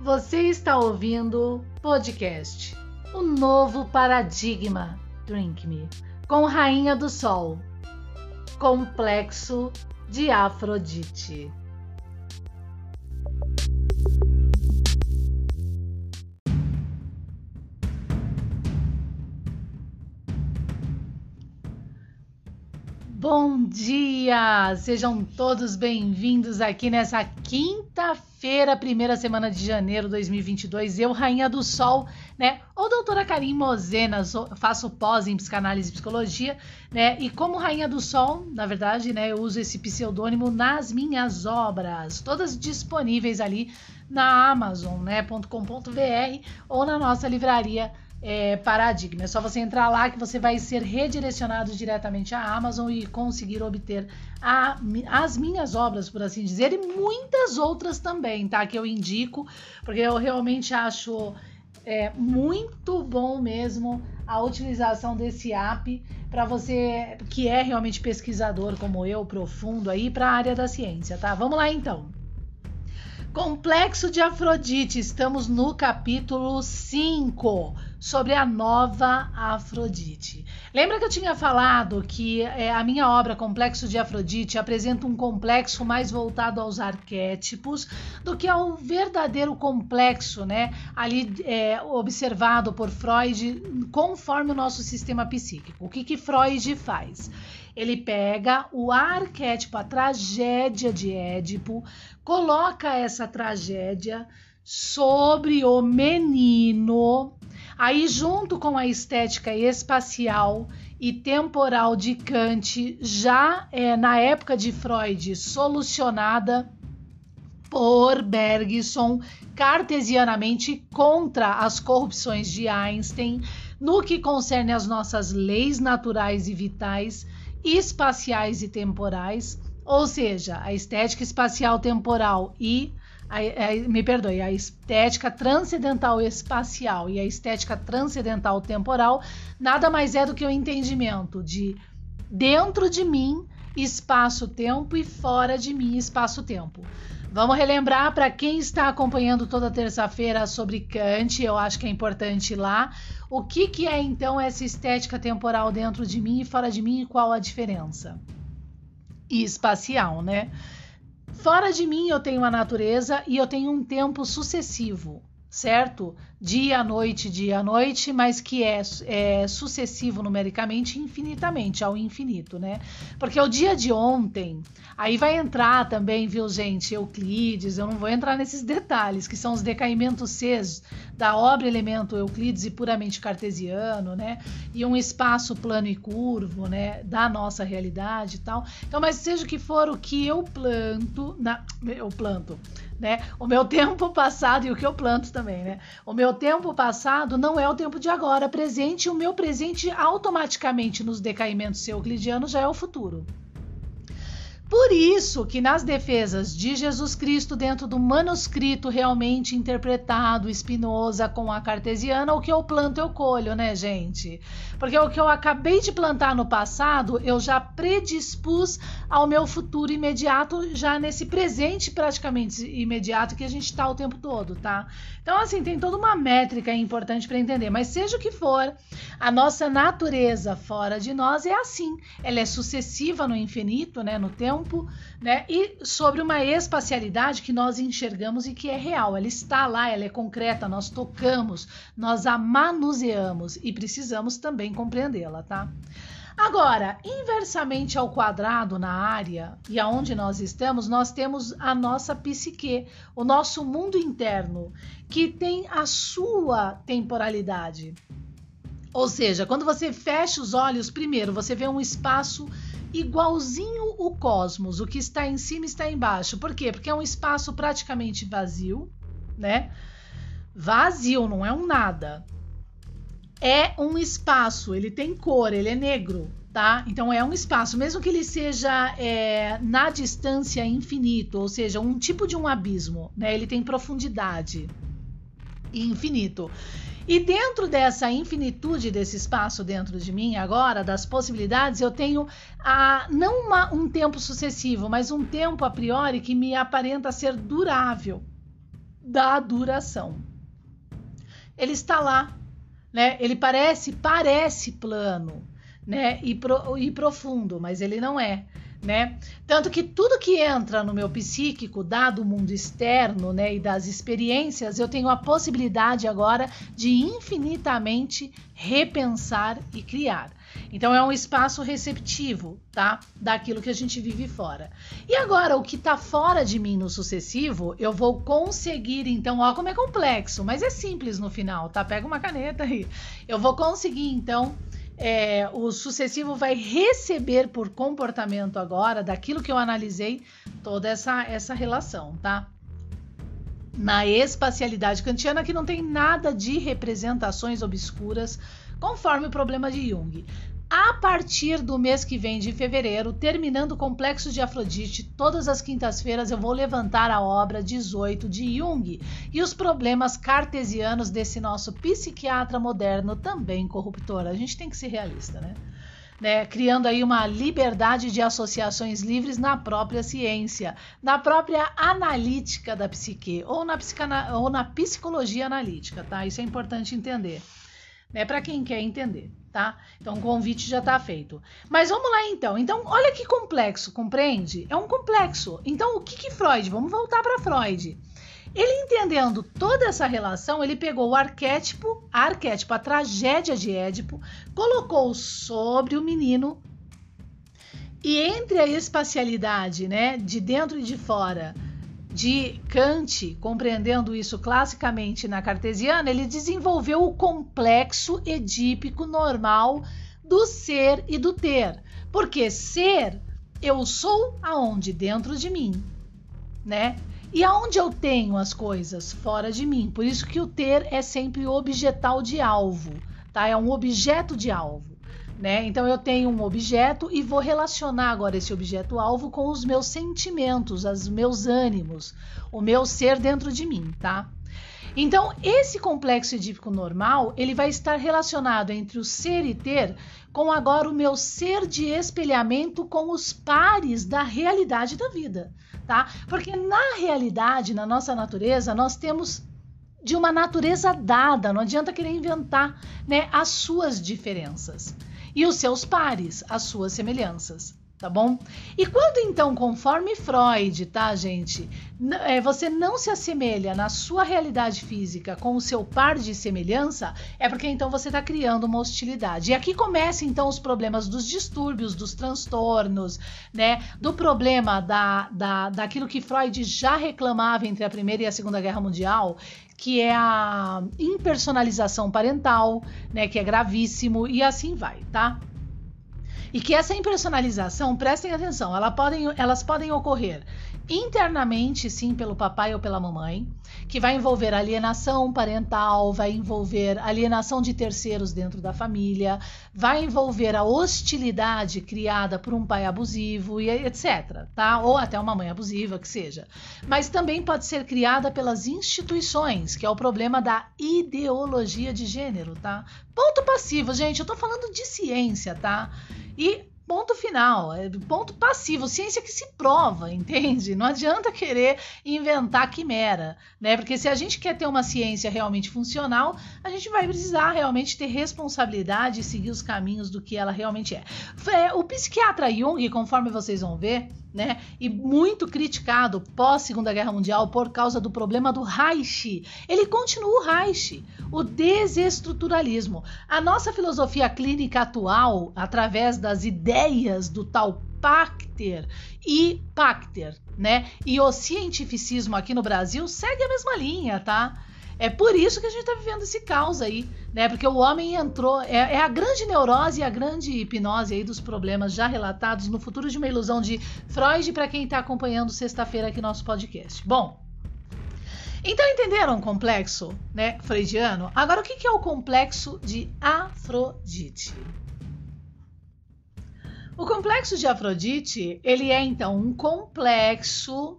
Você está ouvindo podcast O Novo Paradigma Drink Me com Rainha do Sol Complexo de Afrodite. Bom dia! Sejam todos bem-vindos aqui nessa quinta-feira, primeira semana de janeiro de 2022. Eu, Rainha do Sol, né? Ou doutora Karim Mozena, faço pós em psicanálise e psicologia, né? E como Rainha do Sol, na verdade, né? Eu uso esse pseudônimo nas minhas obras, todas disponíveis ali na Amazon, né? .com.br ou na nossa livraria é, paradigma. É só você entrar lá que você vai ser redirecionado diretamente à Amazon e conseguir obter a, as minhas obras, por assim dizer, e muitas outras também, tá? Que eu indico, porque eu realmente acho é, muito bom mesmo a utilização desse app para você que é realmente pesquisador como eu, profundo aí, para a área da ciência, tá? Vamos lá então. Complexo de Afrodite, estamos no capítulo 5 sobre a nova Afrodite. Lembra que eu tinha falado que é, a minha obra Complexo de Afrodite apresenta um complexo mais voltado aos arquétipos do que ao verdadeiro complexo, né? Ali é, observado por Freud conforme o nosso sistema psíquico. O que, que Freud faz? Ele pega o arquétipo, a tragédia de Édipo, coloca essa tragédia sobre o menino, aí junto com a estética espacial e temporal de Kant, já é, na época de Freud, solucionada por Bergson cartesianamente contra as corrupções de Einstein no que concerne às nossas leis naturais e vitais espaciais e temporais, ou seja, a estética espacial temporal e a, a, me perdoe, a estética transcendental espacial e a estética transcendental temporal nada mais é do que o entendimento de dentro de mim espaço-tempo e fora de mim espaço-tempo. Vamos relembrar para quem está acompanhando toda terça-feira sobre Kant, eu acho que é importante ir lá. O que, que é então essa estética temporal dentro de mim e fora de mim e qual a diferença? E espacial, né? Fora de mim eu tenho a natureza e eu tenho um tempo sucessivo certo? Dia noite, dia noite, mas que é, é, sucessivo numericamente infinitamente, ao infinito, né? Porque o dia de ontem, aí vai entrar também, viu, gente, Euclides, eu não vou entrar nesses detalhes, que são os decaimentos Cs da obra elemento Euclides e puramente cartesiano, né? E um espaço plano e curvo, né? Da nossa realidade e tal. Então, mas seja o que for o que eu planto, na, eu planto, né? O meu tempo passado e o que eu planto também, né? O meu tempo passado não é o tempo de agora presente, o meu presente automaticamente nos decaimentos euclidianos já é o futuro. Por isso que nas defesas de Jesus Cristo dentro do manuscrito realmente interpretado Spinoza com a cartesiana, o que eu planto eu colho, né, gente? Porque o que eu acabei de plantar no passado, eu já predispus ao meu futuro imediato, já nesse presente praticamente imediato que a gente está o tempo todo, tá? Então, assim, tem toda uma métrica importante para entender, mas seja o que for, a nossa natureza fora de nós é assim, ela é sucessiva no infinito, né, no tempo tempo, né? E sobre uma espacialidade que nós enxergamos e que é real. Ela está lá, ela é concreta, nós tocamos, nós a manuseamos e precisamos também compreendê-la, tá? Agora, inversamente ao quadrado na área e aonde nós estamos, nós temos a nossa psique, o nosso mundo interno, que tem a sua temporalidade. Ou seja, quando você fecha os olhos, primeiro você vê um espaço igualzinho o cosmos, o que está em cima está embaixo. Por quê? Porque é um espaço praticamente vazio, né? Vazio, não é um nada. É um espaço, ele tem cor, ele é negro, tá? Então é um espaço, mesmo que ele seja é, na distância infinito, ou seja, um tipo de um abismo, né? Ele tem profundidade infinito. E dentro dessa infinitude desse espaço dentro de mim, agora, das possibilidades, eu tenho a, não uma, um tempo sucessivo, mas um tempo a priori que me aparenta ser durável. da duração. Ele está lá, né? Ele parece, parece plano, né? E, pro, e profundo, mas ele não é né? Tanto que tudo que entra no meu psíquico, dado o mundo externo, né, e das experiências, eu tenho a possibilidade agora de infinitamente repensar e criar. Então é um espaço receptivo, tá? Daquilo que a gente vive fora. E agora, o que está fora de mim no sucessivo, eu vou conseguir, então, ó, como é complexo, mas é simples no final, tá? Pega uma caneta aí. Eu vou conseguir, então, é, o sucessivo vai receber por comportamento agora, daquilo que eu analisei, toda essa, essa relação, tá? Na espacialidade kantiana, que não tem nada de representações obscuras, conforme o problema de Jung a partir do mês que vem, de fevereiro, terminando o Complexo de Afrodite, todas as quintas-feiras eu vou levantar a obra 18 de Jung e os problemas cartesianos desse nosso psiquiatra moderno também corruptor. A gente tem que ser realista, né? Né, criando aí uma liberdade de associações livres na própria ciência, na própria analítica da psique ou na, ou na psicologia analítica, tá? Isso é importante entender, né? Para quem quer entender tá? Então o convite já está feito. Mas vamos lá então. Então, olha que complexo, compreende? É um complexo. Então, o que que Freud? Vamos voltar para Freud. Ele entendendo toda essa relação, ele pegou o arquétipo, a arquétipo, a tragédia de Édipo, colocou sobre o menino e entre a espacialidade, né, de dentro e de fora, de Kant, compreendendo isso classicamente na cartesiana, ele desenvolveu o complexo edípico normal do ser e do ter. Porque ser, eu sou aonde? Dentro de mim, né? E aonde eu tenho as coisas? Fora de mim. Por isso que o ter é sempre objetal de alvo, tá? É um objeto de alvo. Né? Então eu tenho um objeto e vou relacionar agora esse objeto alvo com os meus sentimentos, os meus ânimos, o meu ser dentro de mim, tá? Então, esse complexo edípico normal, ele vai estar relacionado entre o ser e ter com agora o meu ser de espelhamento com os pares da realidade da vida, tá? Porque na realidade, na nossa natureza, nós temos de uma natureza dada, não adianta querer inventar, né, as suas diferenças e os seus pares, as suas semelhanças. Tá bom? E quando então, conforme Freud, tá, gente, é, você não se assemelha na sua realidade física com o seu par de semelhança, é porque então você está criando uma hostilidade. E aqui começam então os problemas dos distúrbios, dos transtornos, né? Do problema da, da, daquilo que Freud já reclamava entre a Primeira e a Segunda Guerra Mundial, que é a impersonalização parental, né, que é gravíssimo e assim vai, tá? E que essa impersonalização, prestem atenção, ela podem, elas podem ocorrer internamente, sim, pelo papai ou pela mamãe, que vai envolver alienação parental, vai envolver alienação de terceiros dentro da família, vai envolver a hostilidade criada por um pai abusivo e etc, tá? Ou até uma mãe abusiva, que seja. Mas também pode ser criada pelas instituições, que é o problema da ideologia de gênero, tá? Ponto passivo, gente, eu tô falando de ciência, tá? E Ponto final, é ponto passivo, ciência que se prova, entende? Não adianta querer inventar quimera, né? Porque se a gente quer ter uma ciência realmente funcional, a gente vai precisar realmente ter responsabilidade e seguir os caminhos do que ela realmente é. O psiquiatra Jung, conforme vocês vão ver, né? E muito criticado pós Segunda Guerra Mundial por causa do problema do Reich. Ele continua o Reich, o desestruturalismo. A nossa filosofia clínica atual, através das ideias do tal Pacter e Pacter, né? E o cientificismo aqui no Brasil segue a mesma linha, tá? É por isso que a gente está vivendo esse caos aí, né? Porque o homem entrou. É, é, a grande neurose e a grande hipnose aí dos problemas já relatados no futuro de uma ilusão de Freud para quem está acompanhando sexta-feira aqui nosso podcast. Bom. Então entenderam o complexo, né, freudiano? Agora o que é o complexo de Afrodite? O complexo de Afrodite, ele é então um complexo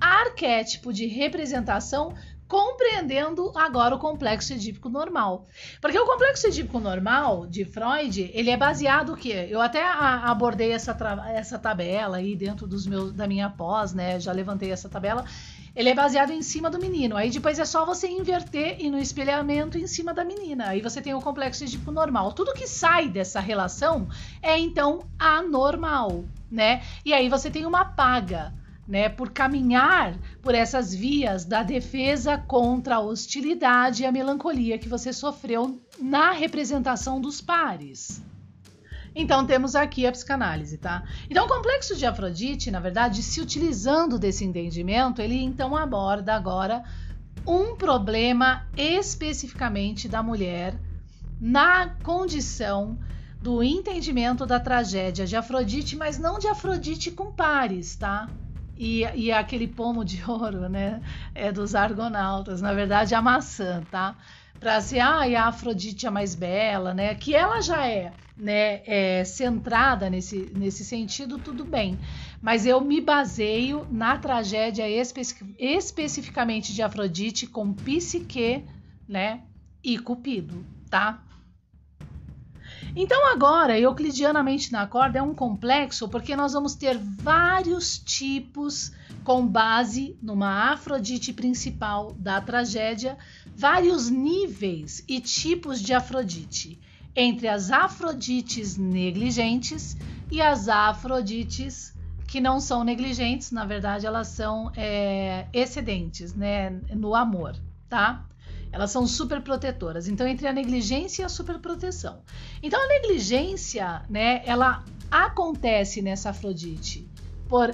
arquétipo de representação compreendendo agora o complexo edípico normal. Porque o complexo edípico normal de Freud, ele é baseado o quê? Eu até abordei essa, essa tabela aí dentro dos meus da minha pós, né? Já levantei essa tabela. ele é baseado em cima do menino. Aí depois é só você inverter e no espelhamento em cima da menina. Aí você tem o complexo Edipo normal. Tudo que sai dessa relação é então anormal, né? E aí você tem uma paga. Né, por caminhar por essas vias da defesa contra a hostilidade e a melancolia que você sofreu na representação dos pares. Então temos aqui a psicanálise, tá? Então o complexo de Afrodite, na verdade, se utilizando desse entendimento, ele então aborda agora um problema especificamente da mulher na condição do entendimento da tragédia de Afrodite, mas não de Afrodite com pares, tá? E, e aquele pomo de ouro, né? É dos argonautas, na verdade, a maçã, tá? Para ser, ah, a Afrodite é mais bela, né? Que ela já é né, é, centrada nesse, nesse sentido, tudo bem. Mas eu me baseio na tragédia especificamente de Afrodite com Psique né, e Cupido, tá? Então agora, euclidianamente na corda é um complexo porque nós vamos ter vários tipos com base numa Afrodite principal da tragédia, vários níveis e tipos de Afrodite entre as Afrodites negligentes e as Afrodites que não são negligentes, na verdade elas são é, excedentes, né, no amor, tá? Elas são super protetoras. Então entre a negligência e a superproteção. Então a negligência, né, ela acontece nessa Afrodite por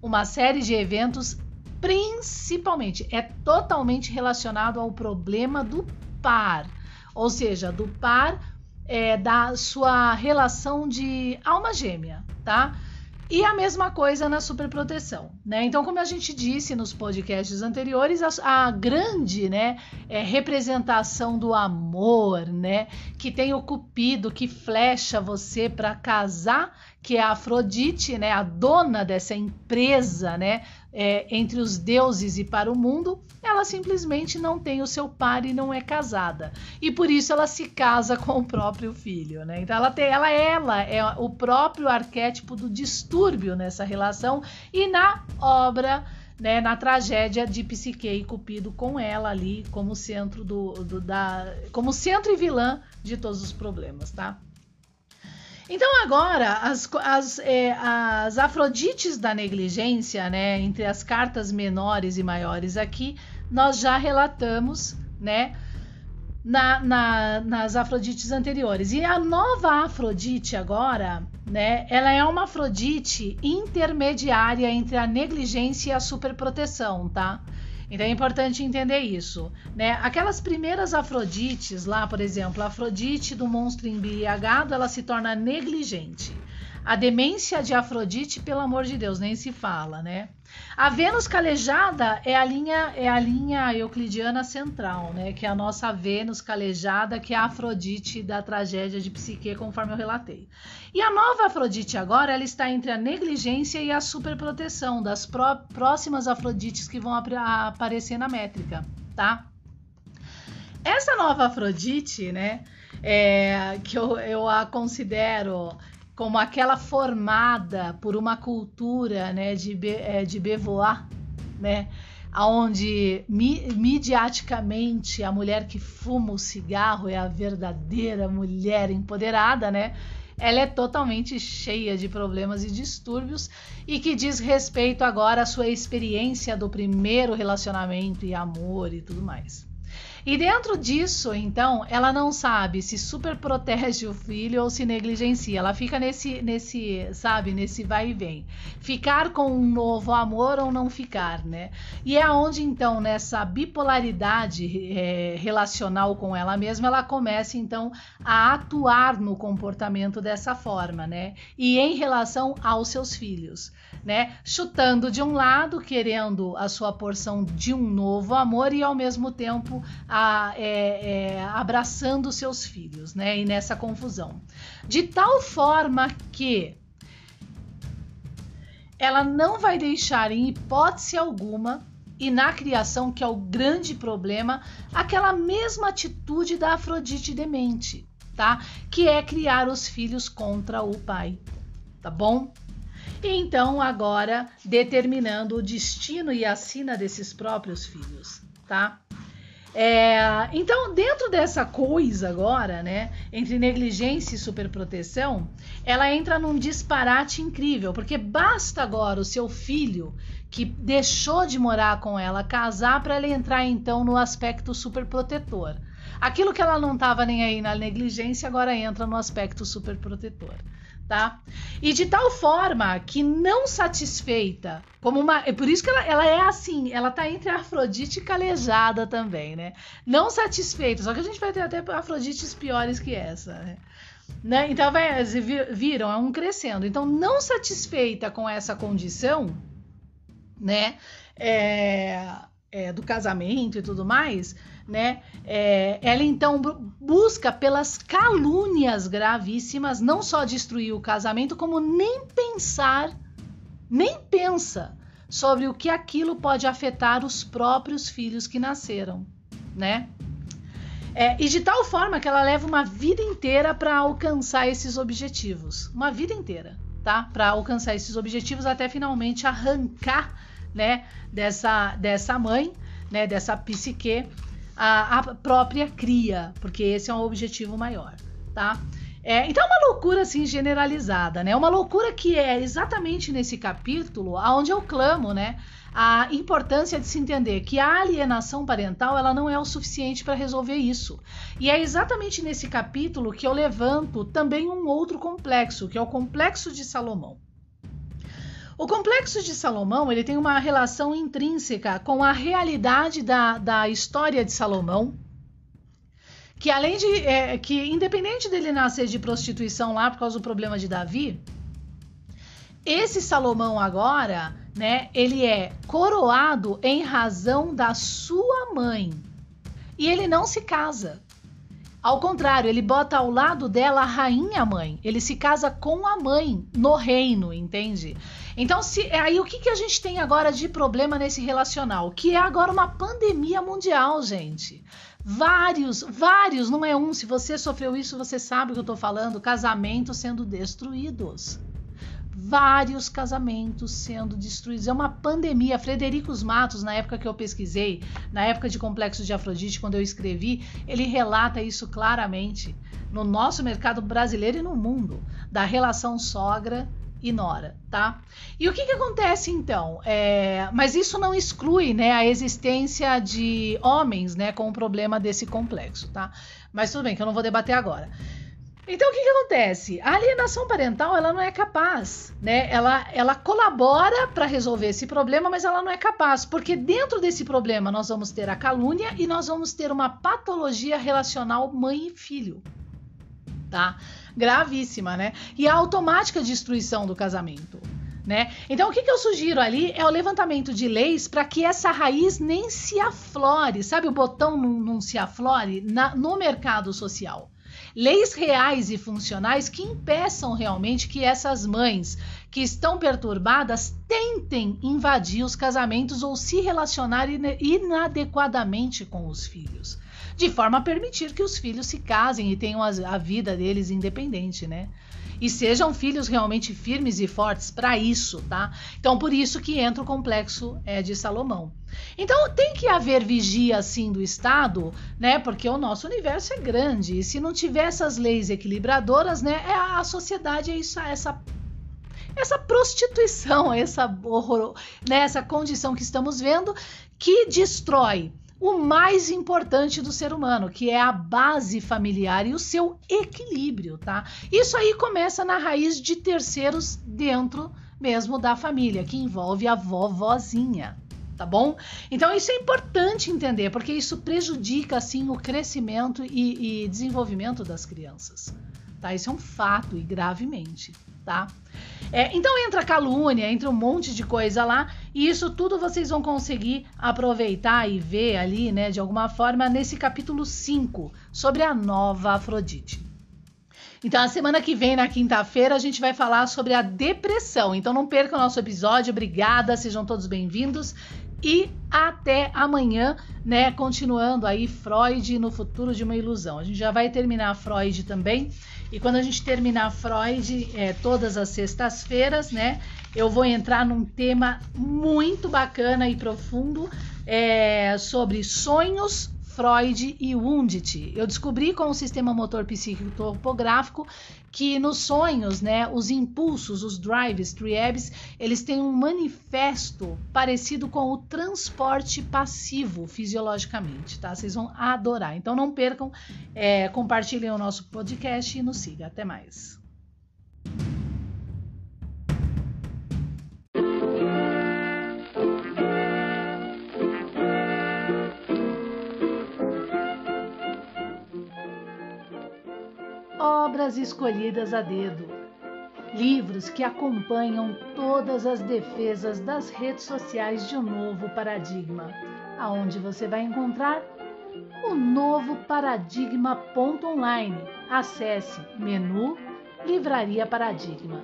uma série de eventos, principalmente é totalmente relacionado ao problema do par, ou seja, do par é, da sua relação de alma gêmea, tá? E a mesma coisa na superproteção, né? Então, como a gente disse nos podcasts anteriores, a, a grande, né, é, representação do amor, né, que tem o cupido que flecha você para casar, que é a Afrodite, né, a dona dessa empresa, né, é, entre os deuses e para o mundo, ela simplesmente não tem o seu par e não é casada. E por isso ela se casa com o próprio filho, né? Então ela tem, ela, ela é o próprio arquétipo do distúrbio nessa relação e na obra né, na tragédia de Psique e Cupido com ela ali como centro do, do, da como centro e vilã de todos os problemas, tá? Então agora as, as, é, as Afrodites da negligência, né, entre as cartas menores e maiores aqui, nós já relatamos, né, na, na, nas Afrodites anteriores. E a nova Afrodite agora, né, ela é uma Afrodite intermediária entre a negligência e a superproteção, tá? Então é importante entender isso, né? Aquelas primeiras Afrodites lá, por exemplo, a Afrodite do monstro embriagado, ela se torna negligente. A demência de Afrodite, pelo amor de Deus, nem se fala, né? A Vênus calejada é a linha é a linha euclidiana central, né? Que é a nossa Vênus calejada, que é a Afrodite da tragédia de Psique, conforme eu relatei. E a nova Afrodite agora, ela está entre a negligência e a superproteção das pró próximas Afrodites que vão ap aparecer na métrica, tá? Essa nova Afrodite, né? É, que eu, eu a considero como aquela formada por uma cultura né, de, é, de né, onde mi, midiaticamente a mulher que fuma o cigarro é a verdadeira mulher empoderada, né? Ela é totalmente cheia de problemas e distúrbios e que diz respeito agora à sua experiência do primeiro relacionamento e amor e tudo mais. E dentro disso, então, ela não sabe se super protege o filho ou se negligencia. Ela fica nesse, nesse, sabe, nesse vai e vem. Ficar com um novo amor ou não ficar, né? E é onde, então, nessa bipolaridade é, relacional com ela mesma, ela começa, então, a atuar no comportamento dessa forma, né? E em relação aos seus filhos né? Chutando de um lado, querendo a sua porção de um novo amor e ao mesmo tempo a, é, é, abraçando seus filhos, né? E nessa confusão. De tal forma que ela não vai deixar em hipótese alguma e na criação, que é o grande problema, aquela mesma atitude da Afrodite demente, tá? Que é criar os filhos contra o pai, tá bom? Então agora determinando o destino e a sina desses próprios filhos, tá? É, então, dentro dessa coisa agora, né, entre negligência e superproteção, ela entra num disparate incrível, porque basta agora o seu filho que deixou de morar com ela casar para ela entrar então no aspecto superprotetor. Aquilo que ela não estava nem aí na negligência agora entra no aspecto superprotetor tá? E de tal forma que não satisfeita, como uma, é por isso que ela, ela é assim, ela tá entre Afrodite e calejada também, né? Não satisfeita, só que a gente vai ter até Afrodites piores que essa, né? né? Então vai, viram, é um crescendo. Então não satisfeita com essa condição, né? É, é, do casamento e tudo mais, né? É, ela então busca pelas calúnias gravíssimas não só destruir o casamento, como nem pensar, nem pensa sobre o que aquilo pode afetar os próprios filhos que nasceram, né? É, e de tal forma que ela leva uma vida inteira para alcançar esses objetivos, uma vida inteira, tá? Para alcançar esses objetivos até finalmente arrancar, né, dessa dessa mãe, né, dessa psique a, a própria cria, porque esse é um objetivo maior, tá? É, então é uma loucura assim generalizada, né? Uma loucura que é exatamente nesse capítulo aonde eu clamo, né? A importância de se entender que a alienação parental ela não é o suficiente para resolver isso. E é exatamente nesse capítulo que eu levanto também um outro complexo, que é o complexo de Salomão. O complexo de Salomão ele tem uma relação intrínseca com a realidade da, da história de Salomão, que além de é, que independente dele nascer de prostituição lá por causa do problema de Davi, esse Salomão agora, né, ele é coroado em razão da sua mãe. E ele não se casa. Ao contrário, ele bota ao lado dela a rainha mãe. Ele se casa com a mãe no reino, entende? Então, se aí o que, que a gente tem agora de problema nesse relacional? Que é agora uma pandemia mundial, gente. Vários, vários, não é um. Se você sofreu isso, você sabe o que eu tô falando. Casamentos sendo destruídos vários casamentos sendo destruídos. É uma pandemia. Frederico Matos, na época que eu pesquisei, na época de Complexo de Afrodite, quando eu escrevi, ele relata isso claramente no nosso mercado brasileiro e no mundo, da relação sogra e nora, tá? E o que, que acontece então? É, mas isso não exclui, né, a existência de homens, né, com o problema desse complexo, tá? Mas tudo bem, que eu não vou debater agora. Então o que, que acontece? A alienação parental ela não é capaz, né? Ela, ela colabora para resolver esse problema, mas ela não é capaz, porque dentro desse problema nós vamos ter a calúnia e nós vamos ter uma patologia relacional mãe e filho, tá? gravíssima, né? E a automática destruição do casamento. Né? Então, o que, que, eu sugiro ali é o levantamento de leis para que essa raiz nem se aflore, sabe? O botão não, não se aflore na, no mercado social. Leis reais e funcionais que impeçam realmente que essas mães que estão perturbadas tentem invadir os casamentos ou se relacionar inadequadamente com os filhos de forma a permitir que os filhos se casem e tenham a, vida deles independente, né? E sejam filhos realmente firmes e fortes para isso, tá? Então, por isso que entra o complexo é, de Salomão. Então, tem que haver vigia, assim, do Estado, né? Porque o nosso universo é grande. E se não tiver essas leis equilibradoras, né? É a, sociedade é isso, essa essa prostituição, essa horror, né, essa condição que estamos vendo que destrói o mais importante do ser humano, que é a base familiar e o seu equilíbrio, tá? Isso aí começa na raiz de terceiros dentro mesmo da família, que envolve a vovozinha, tá bom? Então isso é importante entender, porque isso prejudica assim o crescimento e, e desenvolvimento das crianças, tá? Isso é um fato e gravemente, tá? É, então entra calúnia, entra um monte de coisa lá, e isso tudo vocês vão conseguir aproveitar e ver ali, né, de alguma forma, nesse capítulo 5, sobre a nova Afrodite. Então, a semana que vem, na quinta-feira, a gente vai falar sobre a depressão. Então, não perca o nosso episódio. Obrigada, sejam todos bem-vindos. E até amanhã, né? Continuando aí, Freud no futuro de uma ilusão. A gente já vai terminar Freud também E quando a gente terminar Freud, é, todas as sextas-feiras, né? Eu vou entrar num tema muito bacana e profundo é, sobre sonhos Freud e Wundt. Eu descobri com o sistema motor psíquico topográfico que nos sonhos, né, os impulsos, os drives, triebs, eles têm um manifesto parecido com o transporte passivo fisiologicamente, tá? Vocês vão adorar. Então não percam, é, compartilhem o nosso podcast e nos siga. Até mais. Obras escolhidas a dedo, livros que acompanham todas as defesas das redes sociais de um novo paradigma, aonde você vai encontrar o novo paradigma.online. Acesse menu Livraria Paradigma.